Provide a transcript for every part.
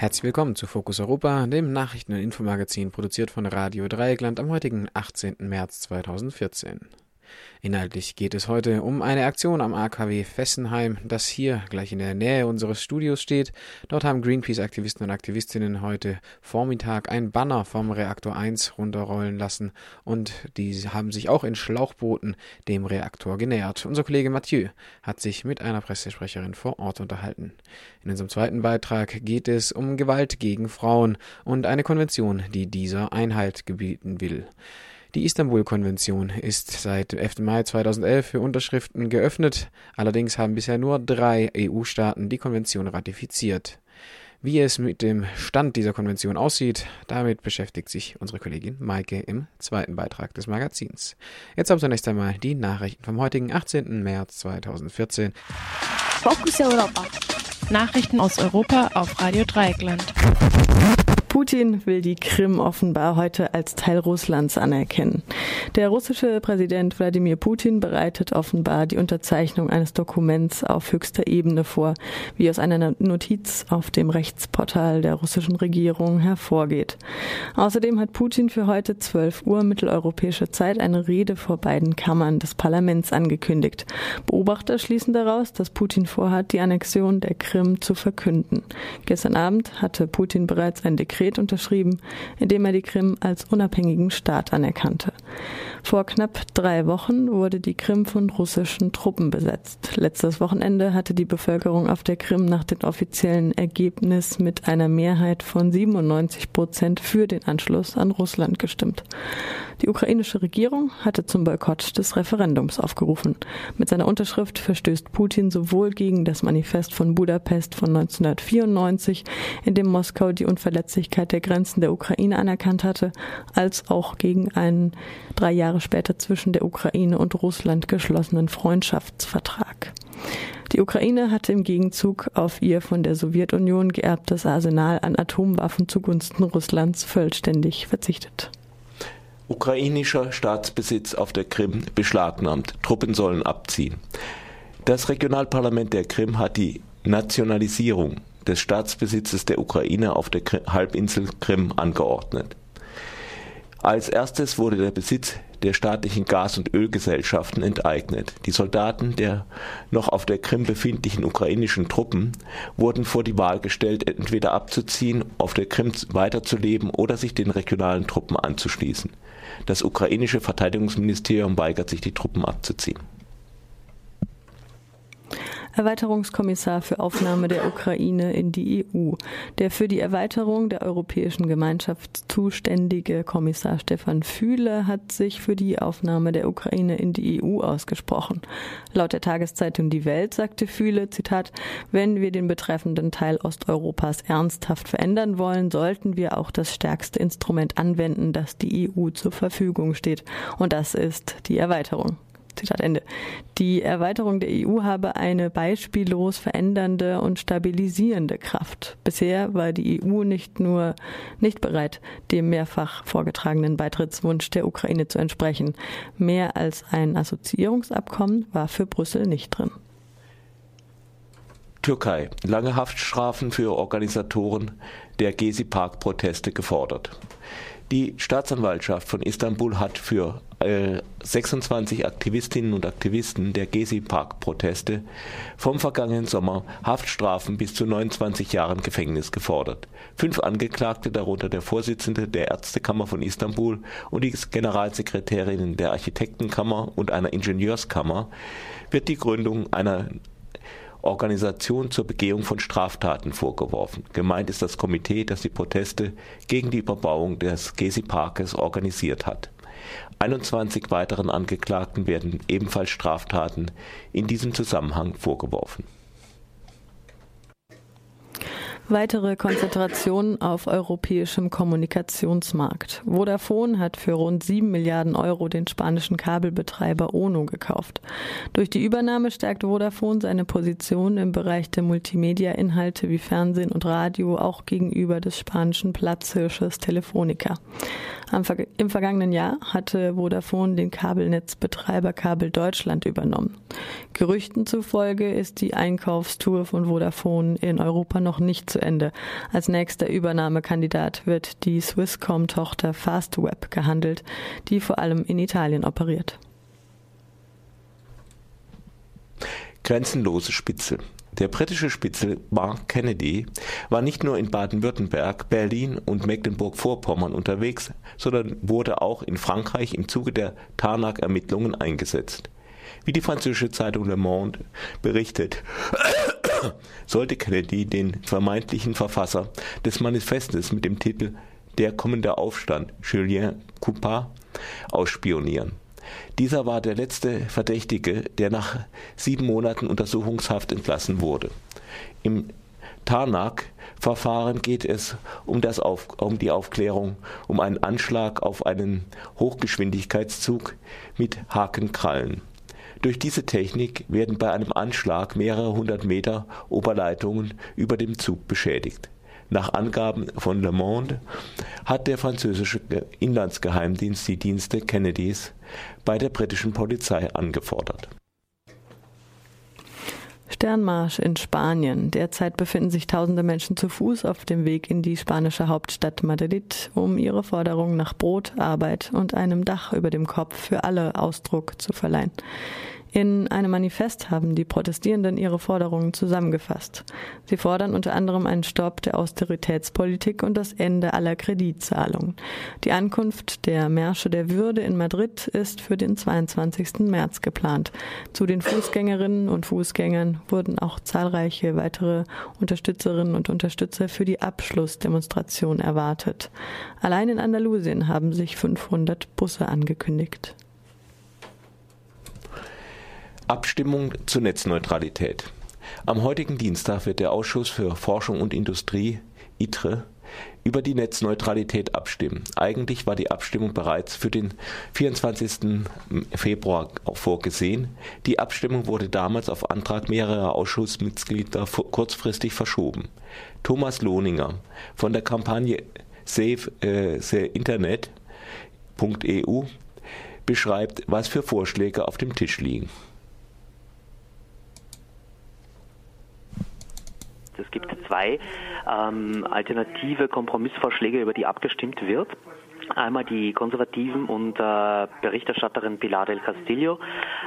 Herzlich willkommen zu Fokus Europa, dem Nachrichten- und Infomagazin, produziert von Radio Dreieckland am heutigen 18. März 2014. Inhaltlich geht es heute um eine Aktion am AKW Fessenheim, das hier gleich in der Nähe unseres Studios steht. Dort haben Greenpeace-Aktivisten und Aktivistinnen heute Vormittag ein Banner vom Reaktor 1 runterrollen lassen und die haben sich auch in Schlauchbooten dem Reaktor genähert. Unser Kollege Mathieu hat sich mit einer Pressesprecherin vor Ort unterhalten. In unserem zweiten Beitrag geht es um Gewalt gegen Frauen und eine Konvention, die dieser Einhalt gebieten will. Die Istanbul-Konvention ist seit 11. Mai 2011 für Unterschriften geöffnet. Allerdings haben bisher nur drei EU-Staaten die Konvention ratifiziert. Wie es mit dem Stand dieser Konvention aussieht, damit beschäftigt sich unsere Kollegin Maike im zweiten Beitrag des Magazins. Jetzt aber zunächst einmal die Nachrichten vom heutigen 18. März 2014. Focus Europa. Nachrichten aus Europa auf Radio Dreieckland. Putin will die Krim offenbar heute als Teil Russlands anerkennen. Der russische Präsident Wladimir Putin bereitet offenbar die Unterzeichnung eines Dokuments auf höchster Ebene vor, wie aus einer Notiz auf dem Rechtsportal der russischen Regierung hervorgeht. Außerdem hat Putin für heute 12 Uhr mitteleuropäische Zeit eine Rede vor beiden Kammern des Parlaments angekündigt. Beobachter schließen daraus, dass Putin vorhat, die Annexion der Krim zu verkünden. Gestern Abend hatte Putin bereits ein Dekret Dekret unterschrieben, in dem er die Krim als unabhängigen Staat anerkannte. Vor knapp drei Wochen wurde die Krim von russischen Truppen besetzt. Letztes Wochenende hatte die Bevölkerung auf der Krim nach dem offiziellen Ergebnis mit einer Mehrheit von 97 Prozent für den Anschluss an Russland gestimmt. Die ukrainische Regierung hatte zum Boykott des Referendums aufgerufen. Mit seiner Unterschrift verstößt Putin sowohl gegen das Manifest von Budapest von 1994, in dem Moskau die Unverletzlichkeit der Grenzen der Ukraine anerkannt hatte, als auch gegen einen drei Jahre später zwischen der Ukraine und Russland geschlossenen Freundschaftsvertrag. Die Ukraine hatte im Gegenzug auf ihr von der Sowjetunion geerbtes Arsenal an Atomwaffen zugunsten Russlands vollständig verzichtet. Ukrainischer Staatsbesitz auf der Krim beschlagnahmt. Truppen sollen abziehen. Das Regionalparlament der Krim hat die Nationalisierung des Staatsbesitzes der Ukraine auf der Halbinsel Krim angeordnet. Als erstes wurde der Besitz der staatlichen Gas- und Ölgesellschaften enteignet. Die Soldaten der noch auf der Krim befindlichen ukrainischen Truppen wurden vor die Wahl gestellt, entweder abzuziehen, auf der Krim weiterzuleben oder sich den regionalen Truppen anzuschließen. Das ukrainische Verteidigungsministerium weigert sich, die Truppen abzuziehen. Erweiterungskommissar für Aufnahme der Ukraine in die EU. Der für die Erweiterung der Europäischen Gemeinschaft zuständige Kommissar Stefan Fühle hat sich für die Aufnahme der Ukraine in die EU ausgesprochen. Laut der Tageszeitung Die Welt sagte Fühle, Zitat, wenn wir den betreffenden Teil Osteuropas ernsthaft verändern wollen, sollten wir auch das stärkste Instrument anwenden, das die EU zur Verfügung steht. Und das ist die Erweiterung. Zitat Ende. Die Erweiterung der EU habe eine beispiellos verändernde und stabilisierende Kraft. Bisher war die EU nicht nur nicht bereit, dem mehrfach vorgetragenen Beitrittswunsch der Ukraine zu entsprechen. Mehr als ein Assoziierungsabkommen war für Brüssel nicht drin. Türkei. Lange Haftstrafen für Organisatoren der Gezi-Park-Proteste gefordert. Die Staatsanwaltschaft von Istanbul hat für äh, 26 Aktivistinnen und Aktivisten der Gezi-Park-Proteste vom vergangenen Sommer Haftstrafen bis zu 29 Jahren Gefängnis gefordert. Fünf Angeklagte, darunter der Vorsitzende der Ärztekammer von Istanbul und die Generalsekretärin der Architektenkammer und einer Ingenieurskammer, wird die Gründung einer Organisation zur Begehung von Straftaten vorgeworfen. Gemeint ist das Komitee, das die Proteste gegen die Überbauung des Gezi-Parkes organisiert hat. 21 weiteren Angeklagten werden ebenfalls Straftaten in diesem Zusammenhang vorgeworfen. Weitere Konzentration auf europäischem Kommunikationsmarkt. Vodafone hat für rund 7 Milliarden Euro den spanischen Kabelbetreiber ONO gekauft. Durch die Übernahme stärkt Vodafone seine Position im Bereich der Multimedia-Inhalte wie Fernsehen und Radio auch gegenüber des spanischen Platzhirsches Telefonica. Im vergangenen Jahr hatte Vodafone den Kabelnetzbetreiber Kabel Deutschland übernommen. Gerüchten zufolge ist die Einkaufstour von Vodafone in Europa noch nicht zu Ende. Als nächster Übernahmekandidat wird die Swisscom-Tochter Fastweb gehandelt, die vor allem in Italien operiert. Grenzenlose Spitze. Der britische Spitzel Mark Kennedy war nicht nur in Baden-Württemberg, Berlin und Mecklenburg-Vorpommern unterwegs, sondern wurde auch in Frankreich im Zuge der Tarnac-Ermittlungen eingesetzt. Wie die französische Zeitung Le Monde berichtet, sollte Kennedy den vermeintlichen Verfasser des Manifestes mit dem Titel Der kommende Aufstand, Julien Coupat, ausspionieren. Dieser war der letzte Verdächtige, der nach sieben Monaten Untersuchungshaft entlassen wurde. Im Tarnac-Verfahren geht es um, das auf, um die Aufklärung um einen Anschlag auf einen Hochgeschwindigkeitszug mit Hakenkrallen. Durch diese Technik werden bei einem Anschlag mehrere hundert Meter Oberleitungen über dem Zug beschädigt. Nach Angaben von Le Monde hat der französische Inlandsgeheimdienst die Dienste Kennedys bei der britischen Polizei angefordert. Sternmarsch in Spanien. Derzeit befinden sich tausende Menschen zu Fuß auf dem Weg in die spanische Hauptstadt Madrid, um ihre Forderungen nach Brot, Arbeit und einem Dach über dem Kopf für alle Ausdruck zu verleihen. In einem Manifest haben die Protestierenden ihre Forderungen zusammengefasst. Sie fordern unter anderem einen Stopp der Austeritätspolitik und das Ende aller Kreditzahlungen. Die Ankunft der Märsche der Würde in Madrid ist für den 22. März geplant. Zu den Fußgängerinnen und Fußgängern wurden auch zahlreiche weitere Unterstützerinnen und Unterstützer für die Abschlussdemonstration erwartet. Allein in Andalusien haben sich 500 Busse angekündigt. Abstimmung zur Netzneutralität. Am heutigen Dienstag wird der Ausschuss für Forschung und Industrie ITRE über die Netzneutralität abstimmen. Eigentlich war die Abstimmung bereits für den 24. Februar vorgesehen. Die Abstimmung wurde damals auf Antrag mehrerer Ausschussmitglieder kurzfristig verschoben. Thomas Lohninger von der Kampagne Save äh, the Internet.eu beschreibt, was für Vorschläge auf dem Tisch liegen. Es gibt zwei ähm, alternative Kompromissvorschläge, über die abgestimmt wird. Einmal die Konservativen und äh, Berichterstatterin Pilar del Castillo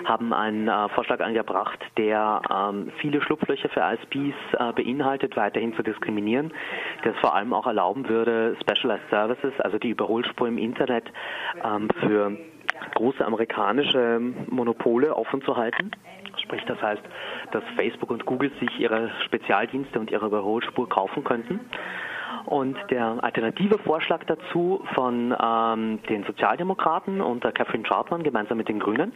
haben einen äh, Vorschlag angebracht, der ähm, viele Schlupflöcher für ISPs äh, beinhaltet, weiterhin zu diskriminieren, der es vor allem auch erlauben würde, Specialized Services, also die Überholspur im Internet, ähm, für große amerikanische Monopole offen zu halten. Sprich, das heißt, dass Facebook und Google sich ihre Spezialdienste und ihre Überholspur kaufen könnten. Und der alternative Vorschlag dazu von ähm, den Sozialdemokraten unter Catherine Trautmann gemeinsam mit den Grünen,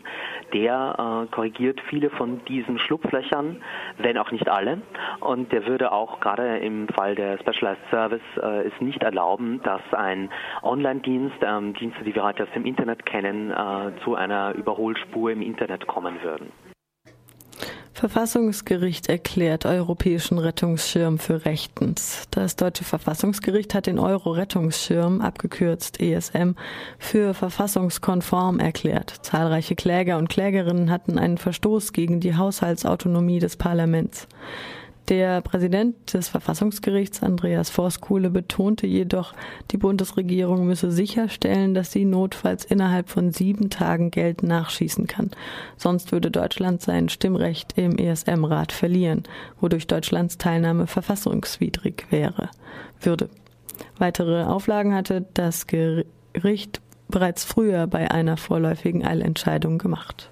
der äh, korrigiert viele von diesen Schlupflöchern, wenn auch nicht alle. Und der würde auch gerade im Fall der Specialized Service äh, es nicht erlauben, dass ein Online-Dienst, ähm, Dienste, die wir heute aus dem Internet kennen, äh, zu einer Überholspur im Internet kommen würden. Verfassungsgericht erklärt Europäischen Rettungsschirm für rechtens. Das deutsche Verfassungsgericht hat den Euro-Rettungsschirm, abgekürzt ESM, für verfassungskonform erklärt. Zahlreiche Kläger und Klägerinnen hatten einen Verstoß gegen die Haushaltsautonomie des Parlaments. Der Präsident des Verfassungsgerichts, Andreas Voskuhle, betonte jedoch, die Bundesregierung müsse sicherstellen, dass sie notfalls innerhalb von sieben Tagen Geld nachschießen kann. Sonst würde Deutschland sein Stimmrecht im ESM-Rat verlieren, wodurch Deutschlands Teilnahme verfassungswidrig wäre, würde. Weitere Auflagen hatte das Gericht bereits früher bei einer vorläufigen Eilentscheidung gemacht.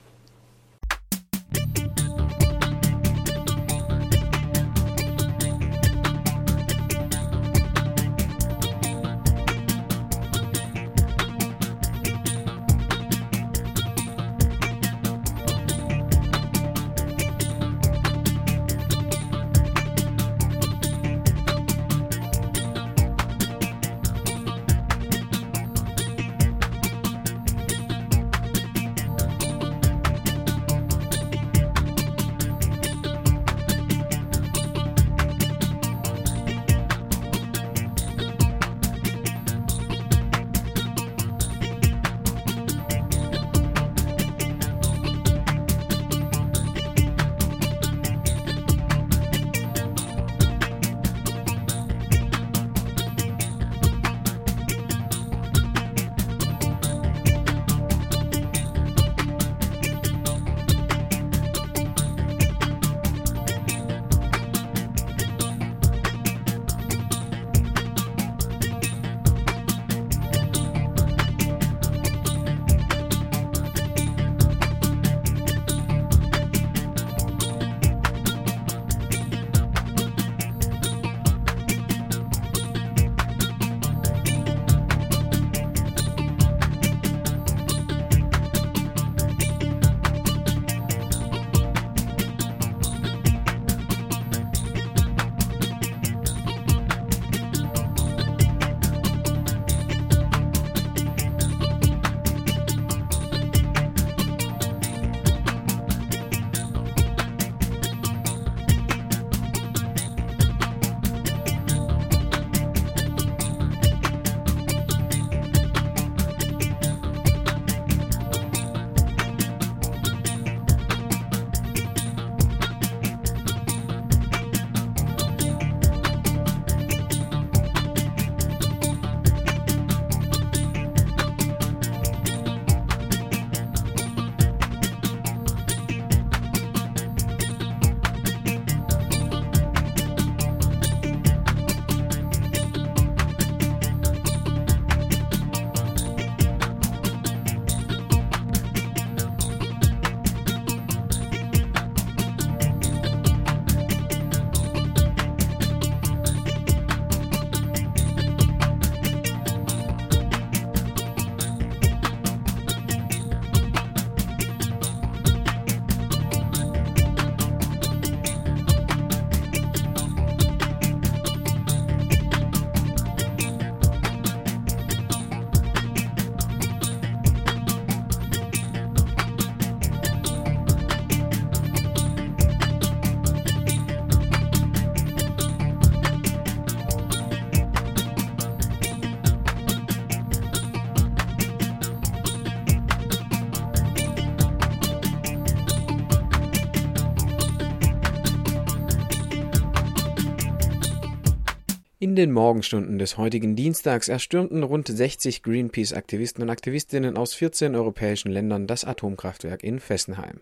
In den Morgenstunden des heutigen Dienstags erstürmten rund 60 Greenpeace-Aktivisten und Aktivistinnen aus 14 europäischen Ländern das Atomkraftwerk in Fessenheim.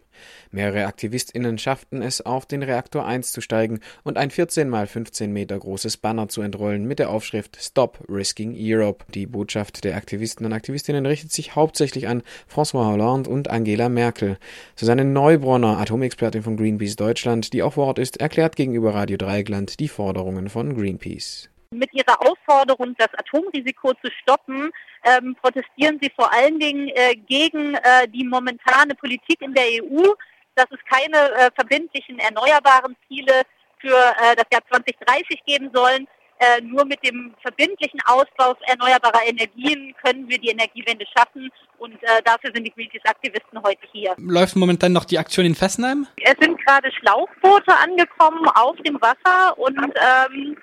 Mehrere Aktivistinnen schafften es, auf den Reaktor 1 zu steigen und ein 14 mal 15 Meter großes Banner zu entrollen mit der Aufschrift Stop Risking Europe. Die Botschaft der Aktivisten und Aktivistinnen richtet sich hauptsächlich an François Hollande und Angela Merkel. Susanne Neubronner, Atomexpertin von Greenpeace Deutschland, die auch vor Ort ist, erklärt gegenüber Radio Dreieckland die Forderungen von Greenpeace. Mit ihrer Aufforderung, das Atomrisiko zu stoppen, ähm, protestieren sie vor allen Dingen äh, gegen äh, die momentane Politik in der EU, dass es keine äh, verbindlichen erneuerbaren Ziele für äh, das Jahr 2030 geben sollen. Äh, nur mit dem verbindlichen Ausbau erneuerbarer Energien können wir die Energiewende schaffen und äh, dafür sind die Greenpeace-Aktivisten heute hier. Läuft momentan noch die Aktion in Fessenheim? Es sind gerade Schlauchboote angekommen auf dem Wasser und ähm,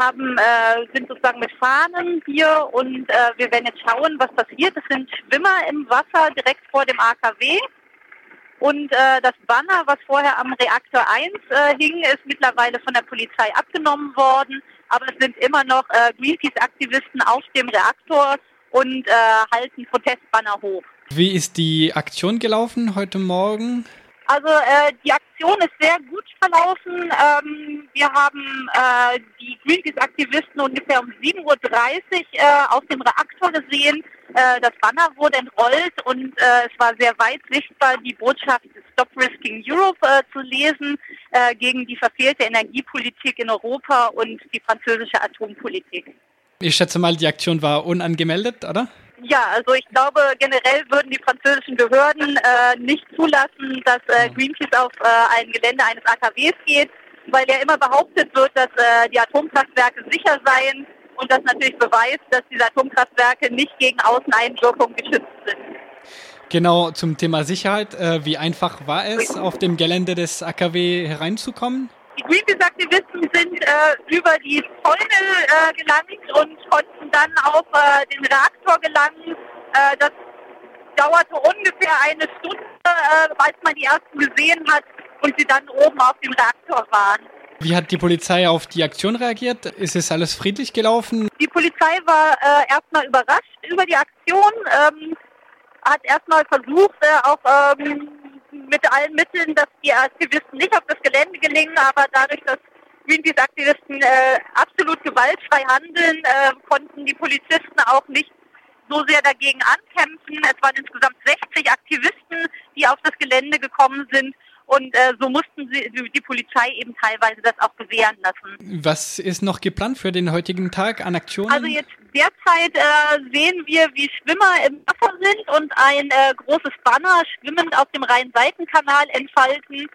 haben, äh, sind sozusagen mit Fahnen hier und äh, wir werden jetzt schauen, was passiert. Es sind Schwimmer im Wasser direkt vor dem AKW. Und äh, das Banner, was vorher am Reaktor 1 äh, hing, ist mittlerweile von der Polizei abgenommen worden. Aber es sind immer noch äh, Greenpeace-Aktivisten auf dem Reaktor und äh, halten Protestbanner hoch. Wie ist die Aktion gelaufen heute Morgen? Also äh, die Aktion ist sehr gut verlaufen. Ähm, wir haben äh, die Greenpeace-Aktivisten ungefähr um 7.30 Uhr äh, auf dem Reaktor gesehen. Äh, das Banner wurde entrollt und äh, es war sehr weit sichtbar, die Botschaft Stop Risking Europe äh, zu lesen äh, gegen die verfehlte Energiepolitik in Europa und die französische Atompolitik. Ich schätze mal, die Aktion war unangemeldet, oder? Ja, also ich glaube, generell würden die französischen Behörden äh, nicht zulassen, dass äh, Greenpeace auf äh, ein Gelände eines AKWs geht, weil ja immer behauptet wird, dass äh, die Atomkraftwerke sicher seien und das natürlich beweist, dass diese Atomkraftwerke nicht gegen Außeneinwirkung geschützt sind. Genau zum Thema Sicherheit. Äh, wie einfach war es, auf dem Gelände des AKW hereinzukommen? Die Greenpeace-Aktivisten sind äh, über die Zäune äh, gelangt und konnten dann auf äh, den Reaktor gelangen. Äh, das dauerte ungefähr eine Stunde, äh, als man die ersten gesehen hat und sie dann oben auf dem Reaktor waren. Wie hat die Polizei auf die Aktion reagiert? Ist es alles friedlich gelaufen? Die Polizei war äh, erstmal überrascht über die Aktion, ähm, hat erstmal versucht, auch ähm, mit allen Mitteln, dass die Aktivisten nicht auf das Gelände gelingen, aber dadurch, dass Greenpeace-Aktivisten äh, absolut gewaltfrei handeln, äh, konnten die Polizisten auch nicht so sehr dagegen ankämpfen. Es waren insgesamt 60 Aktivisten, die auf das Gelände gekommen sind. Und äh, so mussten sie, die Polizei eben teilweise das auch bewähren lassen. Was ist noch geplant für den heutigen Tag an Aktionen? Also jetzt derzeit äh, sehen wir, wie Schwimmer im Wasser sind und ein äh, großes Banner schwimmend auf dem Rhein-Seitenkanal entfalten.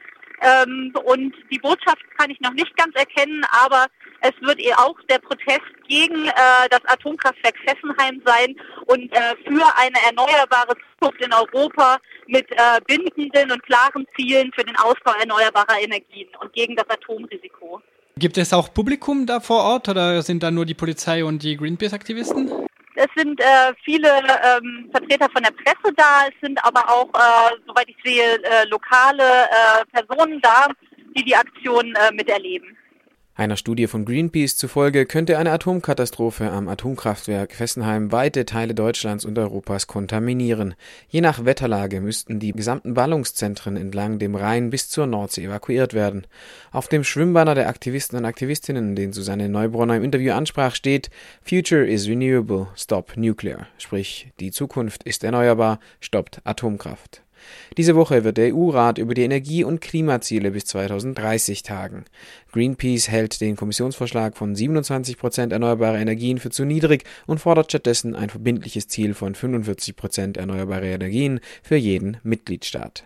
Ähm, und die Botschaft kann ich noch nicht ganz erkennen, aber es wird eh auch der Protest gegen äh, das Atomkraftwerk Fessenheim sein und äh, für eine erneuerbare Zukunft in Europa mit äh, bindenden und klaren Zielen für den Ausbau erneuerbarer Energien und gegen das Atomrisiko. Gibt es auch Publikum da vor Ort oder sind da nur die Polizei und die Greenpeace-Aktivisten? Es sind äh, viele ähm, Vertreter von der Presse da, es sind aber auch, äh, soweit ich sehe, äh, lokale äh, Personen da, die die Aktion äh, miterleben. Einer Studie von Greenpeace zufolge könnte eine Atomkatastrophe am Atomkraftwerk Fessenheim weite Teile Deutschlands und Europas kontaminieren. Je nach Wetterlage müssten die gesamten Ballungszentren entlang dem Rhein bis zur Nordsee evakuiert werden. Auf dem Schwimmbanner der Aktivisten und Aktivistinnen, den Susanne Neubronner im Interview ansprach, steht Future is renewable, stop nuclear, sprich die Zukunft ist erneuerbar, stoppt Atomkraft. Diese Woche wird der EU-Rat über die Energie- und Klimaziele bis 2030 tagen. Greenpeace hält den Kommissionsvorschlag von 27 Prozent erneuerbare Energien für zu niedrig und fordert stattdessen ein verbindliches Ziel von 45 Prozent erneuerbare Energien für jeden Mitgliedstaat.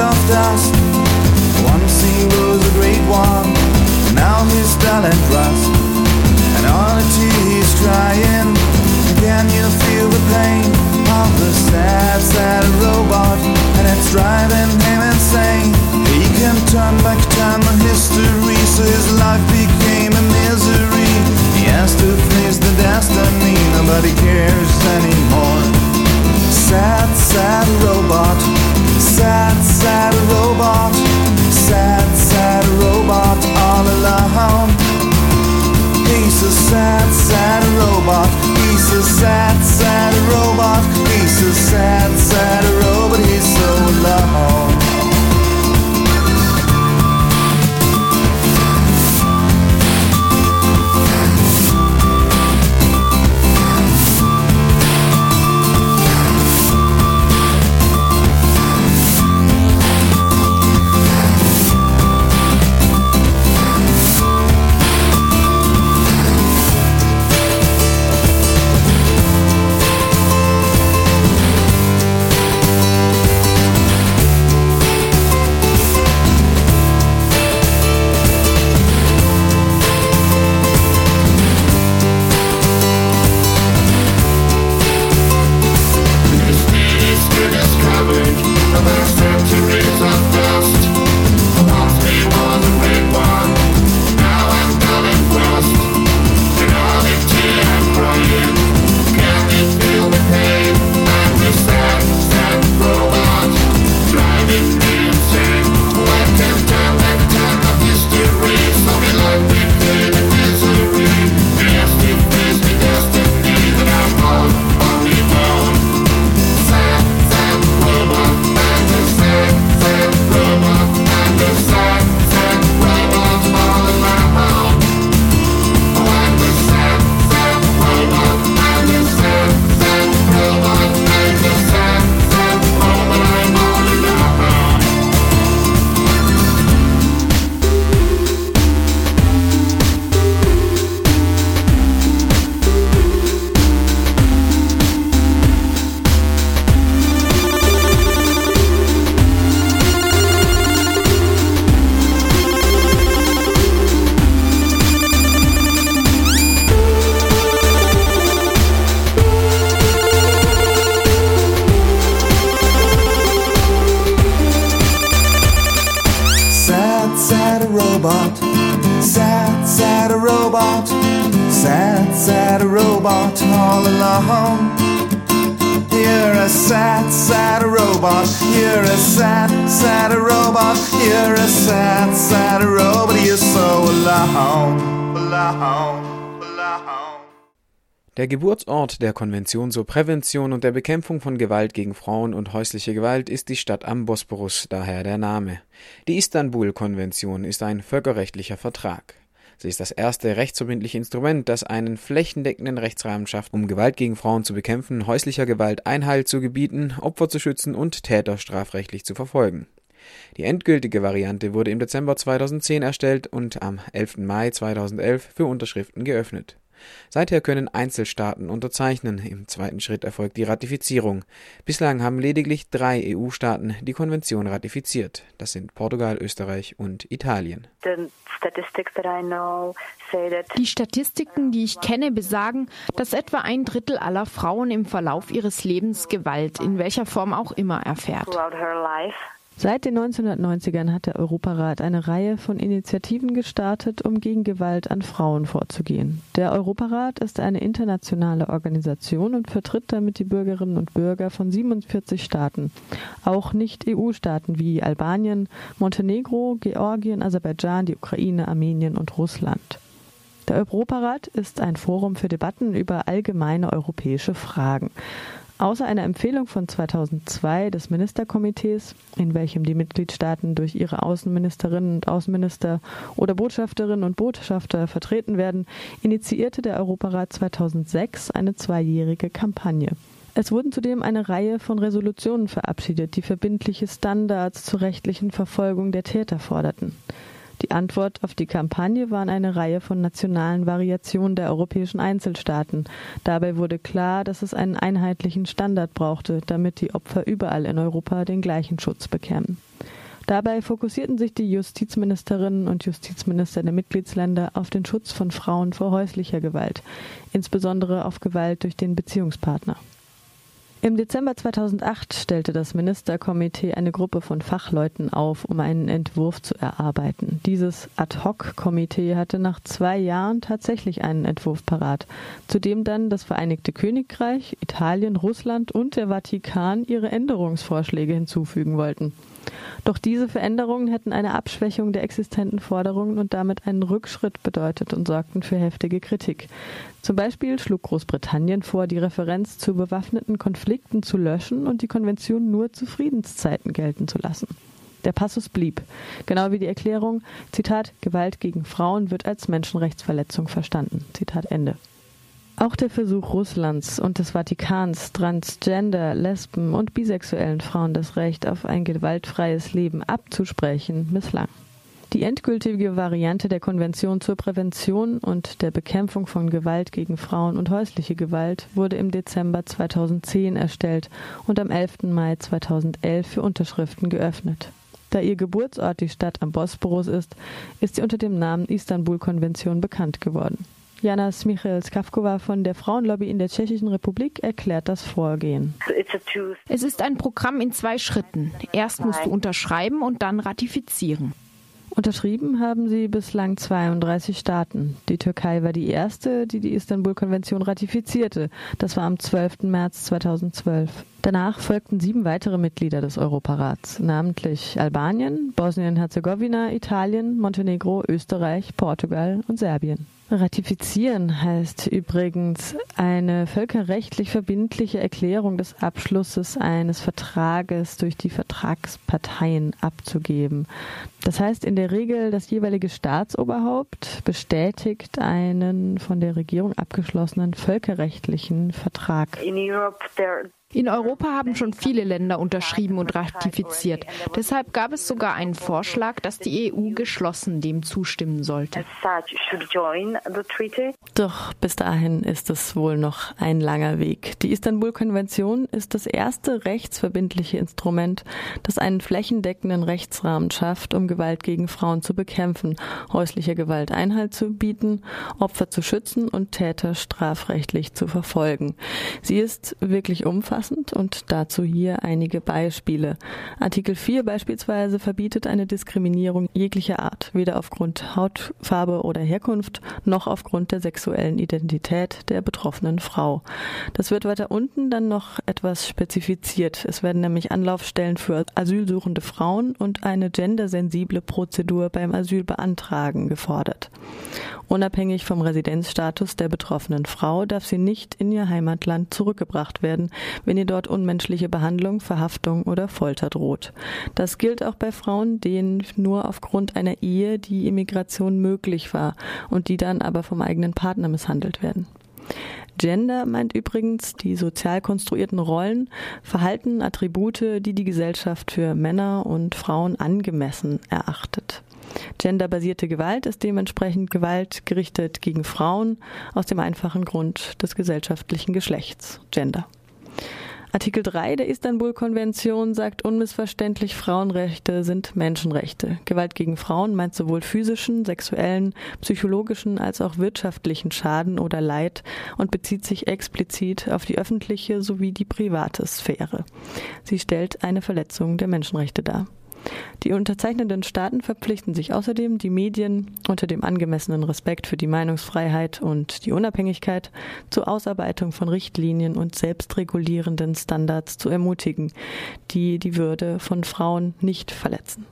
of dust. Once he was a great one, now he's his and rust. And all honesty he's trying. Can you feel the pain of the sad, sad robot? And it's driving him insane. He can turn back time and history, so his life became a misery. He has to face the destiny nobody cares anymore. Sad, sad robot sad, sad robot. Sad, sad robot all alone. He's a sad, sad robot. He's a sad, sad robot. He's a sad, sad robot. robot. sad, sat a robot. Sad, sad, a robot all alone. You're a sad, sad a robot. You're a sad, sad a robot. You're a sad, sad a robot. You're so alone, alone. Der Geburtsort der Konvention zur Prävention und der Bekämpfung von Gewalt gegen Frauen und häusliche Gewalt ist die Stadt am Bosporus, daher der Name. Die Istanbul-Konvention ist ein völkerrechtlicher Vertrag. Sie ist das erste rechtsverbindliche Instrument, das einen flächendeckenden Rechtsrahmen schafft, um Gewalt gegen Frauen zu bekämpfen, häuslicher Gewalt Einhalt zu gebieten, Opfer zu schützen und Täter strafrechtlich zu verfolgen. Die endgültige Variante wurde im Dezember 2010 erstellt und am 11. Mai 2011 für Unterschriften geöffnet. Seither können Einzelstaaten unterzeichnen. Im zweiten Schritt erfolgt die Ratifizierung. Bislang haben lediglich drei EU-Staaten die Konvention ratifiziert. Das sind Portugal, Österreich und Italien. Die Statistiken, die ich kenne, besagen, dass etwa ein Drittel aller Frauen im Verlauf ihres Lebens Gewalt in welcher Form auch immer erfährt. Seit den 1990ern hat der Europarat eine Reihe von Initiativen gestartet, um gegen Gewalt an Frauen vorzugehen. Der Europarat ist eine internationale Organisation und vertritt damit die Bürgerinnen und Bürger von 47 Staaten, auch Nicht-EU-Staaten wie Albanien, Montenegro, Georgien, Aserbaidschan, die Ukraine, Armenien und Russland. Der Europarat ist ein Forum für Debatten über allgemeine europäische Fragen. Außer einer Empfehlung von 2002 des Ministerkomitees, in welchem die Mitgliedstaaten durch ihre Außenministerinnen und Außenminister oder Botschafterinnen und Botschafter vertreten werden, initiierte der Europarat 2006 eine zweijährige Kampagne. Es wurden zudem eine Reihe von Resolutionen verabschiedet, die verbindliche Standards zur rechtlichen Verfolgung der Täter forderten. Die Antwort auf die Kampagne waren eine Reihe von nationalen Variationen der europäischen Einzelstaaten. Dabei wurde klar, dass es einen einheitlichen Standard brauchte, damit die Opfer überall in Europa den gleichen Schutz bekämen. Dabei fokussierten sich die Justizministerinnen und Justizminister der Mitgliedsländer auf den Schutz von Frauen vor häuslicher Gewalt, insbesondere auf Gewalt durch den Beziehungspartner. Im Dezember 2008 stellte das Ministerkomitee eine Gruppe von Fachleuten auf, um einen Entwurf zu erarbeiten. Dieses Ad-hoc-Komitee hatte nach zwei Jahren tatsächlich einen Entwurf parat, zu dem dann das Vereinigte Königreich, Italien, Russland und der Vatikan ihre Änderungsvorschläge hinzufügen wollten. Doch diese Veränderungen hätten eine Abschwächung der existenten Forderungen und damit einen Rückschritt bedeutet und sorgten für heftige Kritik. Zum Beispiel schlug Großbritannien vor, die Referenz zu bewaffneten Konflikten zu löschen und die Konvention nur zu Friedenszeiten gelten zu lassen. Der Passus blieb, genau wie die Erklärung, Zitat, Gewalt gegen Frauen wird als Menschenrechtsverletzung verstanden. Zitat Ende. Auch der Versuch Russlands und des Vatikans, Transgender, Lesben und bisexuellen Frauen das Recht auf ein gewaltfreies Leben abzusprechen, misslang. Die endgültige Variante der Konvention zur Prävention und der Bekämpfung von Gewalt gegen Frauen und häusliche Gewalt wurde im Dezember 2010 erstellt und am 11. Mai 2011 für Unterschriften geöffnet. Da ihr Geburtsort die Stadt am Bosporus ist, ist sie unter dem Namen Istanbul-Konvention bekannt geworden. Jana Smichel-Skavkova von der Frauenlobby in der Tschechischen Republik erklärt das Vorgehen. Es ist ein Programm in zwei Schritten. Erst musst du unterschreiben und dann ratifizieren. Unterschrieben haben sie bislang 32 Staaten. Die Türkei war die erste, die die Istanbul-Konvention ratifizierte. Das war am 12. März 2012. Danach folgten sieben weitere Mitglieder des Europarats, namentlich Albanien, Bosnien-Herzegowina, Italien, Montenegro, Österreich, Portugal und Serbien. Ratifizieren heißt übrigens eine völkerrechtlich verbindliche Erklärung des Abschlusses eines Vertrages durch die Vertragsparteien abzugeben. Das heißt in der Regel, das jeweilige Staatsoberhaupt bestätigt einen von der Regierung abgeschlossenen völkerrechtlichen Vertrag. In Europe there in Europa haben schon viele Länder unterschrieben und ratifiziert. Deshalb gab es sogar einen Vorschlag, dass die EU geschlossen dem zustimmen sollte. Doch bis dahin ist es wohl noch ein langer Weg. Die Istanbul-Konvention ist das erste rechtsverbindliche Instrument, das einen flächendeckenden Rechtsrahmen schafft, um Gewalt gegen Frauen zu bekämpfen, häuslicher Gewalt Einhalt zu bieten, Opfer zu schützen und Täter strafrechtlich zu verfolgen. Sie ist wirklich umfassend umfassend und dazu hier einige Beispiele. Artikel 4 beispielsweise verbietet eine Diskriminierung jeglicher Art, weder aufgrund Hautfarbe oder Herkunft noch aufgrund der sexuellen Identität der betroffenen Frau. Das wird weiter unten dann noch etwas spezifiziert. Es werden nämlich Anlaufstellen für asylsuchende Frauen und eine gendersensible Prozedur beim Asylbeantragen gefordert. Unabhängig vom Residenzstatus der betroffenen Frau darf sie nicht in ihr Heimatland zurückgebracht werden, wenn ihr dort unmenschliche Behandlung, Verhaftung oder Folter droht. Das gilt auch bei Frauen, denen nur aufgrund einer Ehe die Immigration möglich war und die dann aber vom eigenen Partner misshandelt werden. Gender meint übrigens die sozial konstruierten Rollen, Verhalten, Attribute, die die Gesellschaft für Männer und Frauen angemessen erachtet. Genderbasierte Gewalt ist dementsprechend Gewalt gerichtet gegen Frauen aus dem einfachen Grund des gesellschaftlichen Geschlechts, Gender. Artikel 3 der Istanbul-Konvention sagt unmissverständlich, Frauenrechte sind Menschenrechte. Gewalt gegen Frauen meint sowohl physischen, sexuellen, psychologischen als auch wirtschaftlichen Schaden oder Leid und bezieht sich explizit auf die öffentliche sowie die private Sphäre. Sie stellt eine Verletzung der Menschenrechte dar. Die unterzeichnenden Staaten verpflichten sich außerdem, die Medien unter dem angemessenen Respekt für die Meinungsfreiheit und die Unabhängigkeit zur Ausarbeitung von Richtlinien und selbstregulierenden Standards zu ermutigen, die die Würde von Frauen nicht verletzen.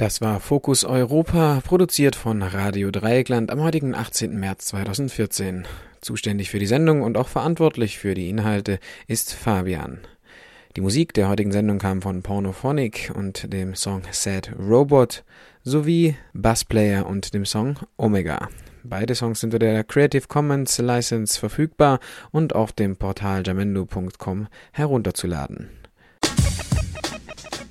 Das war Fokus Europa, produziert von Radio Dreieckland am heutigen 18. März 2014. Zuständig für die Sendung und auch verantwortlich für die Inhalte ist Fabian. Die Musik der heutigen Sendung kam von Pornophonic und dem Song Sad Robot sowie Bassplayer und dem Song Omega. Beide Songs sind unter der Creative Commons License verfügbar und auf dem Portal jamendo.com herunterzuladen.